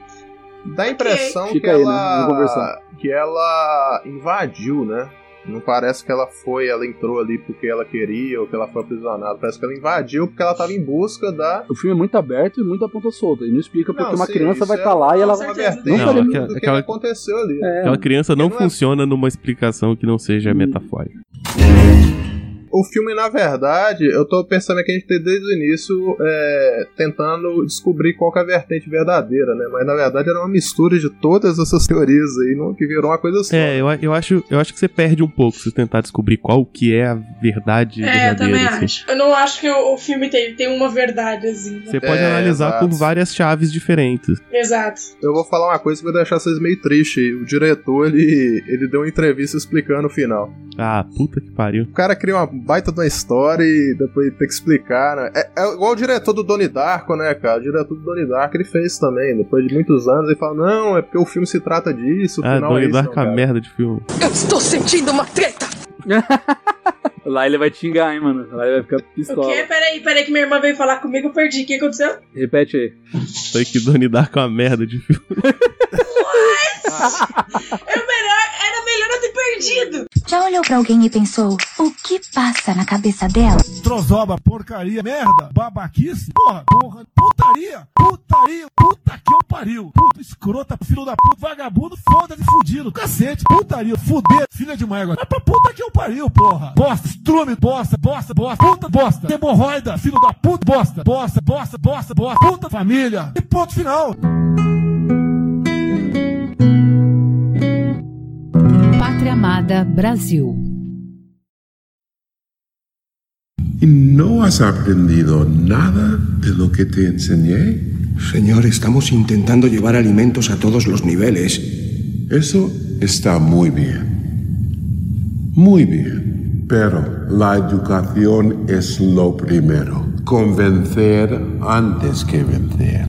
Dá a impressão Fica que aí, né? ela. Conversar. que ela invadiu, né? Não parece que ela foi, ela entrou ali porque ela queria ou que ela foi aprisionada. Parece que ela invadiu porque ela tava em busca da. O filme é muito aberto e muita ponta solta. E não explica porque Não, uma sim, criança vai é estar lá e ela vai. vertente Não, do aquela- que aquela- aconteceu ali. É, Aquela criança não Porque não é- funciona numa explicação que não seja Hum. metafórica. O filme, na verdade, eu tô pensando que a gente tem desde o início é, tentando descobrir qual que é a vertente verdadeira, né? Mas na verdade era uma mistura de todas essas teorias aí, não, que virou uma coisa só. É, eu, eu, acho, eu acho que você perde um pouco se tentar descobrir qual que é a verdade É, eu verdadeira. também assim. acho. Eu não acho que o, o filme tem, tem uma verdade, assim. Você pode É, analisar exato. por várias chaves diferentes. Exato. Eu vou falar uma coisa que vai deixar vocês meio tristes. O diretor, ele, ele deu uma entrevista explicando o final. Ah, puta que pariu. O cara cria uma baita de uma história e depois tem que explicar, né? É, é igual o diretor do Donnie Darko, né, cara? O diretor do Donnie Darko, ele fez também. Depois de muitos anos, ele fala, não, é porque o filme se trata disso, o Ah, final é Donnie isso, Darko é uma merda de filme. Eu estou sentindo uma treta! Lá ele vai te xingar, hein, mano. Lá ele vai ficar O pistola. quê? Peraí, peraí, que minha irmã veio falar comigo, eu perdi. O que aconteceu? Repete aí. Foi que Donnie Darko é uma merda de filme. Era melhor, era melhor eu ter perdido. Já olhou pra alguém e pensou o que passa na cabeça dela? Trozoba, porcaria, merda, babaquice, porra, porra, putaria, putaria, puta que eu pariu, puta escrota, filho da puta, vagabundo, foda-se, fudido, cacete, putaria, fuder, filha de uma égua, mas pra puta que eu pariu, porra, bosta, estrume, bosta, bosta, bosta, puta, bosta, hemorroida, filho da puta, bosta, bosta, bosta, bosta, bosta, puta, família, e ponto final. Pátria Amada Brasil. ¿Y no has aprendido nada de lo que te enseñé? Señor, estamos intentando llevar alimentos a todos los niveles. Eso está muy bien. Muy bien. Pero la educación es lo primero. Convencer antes que vencer.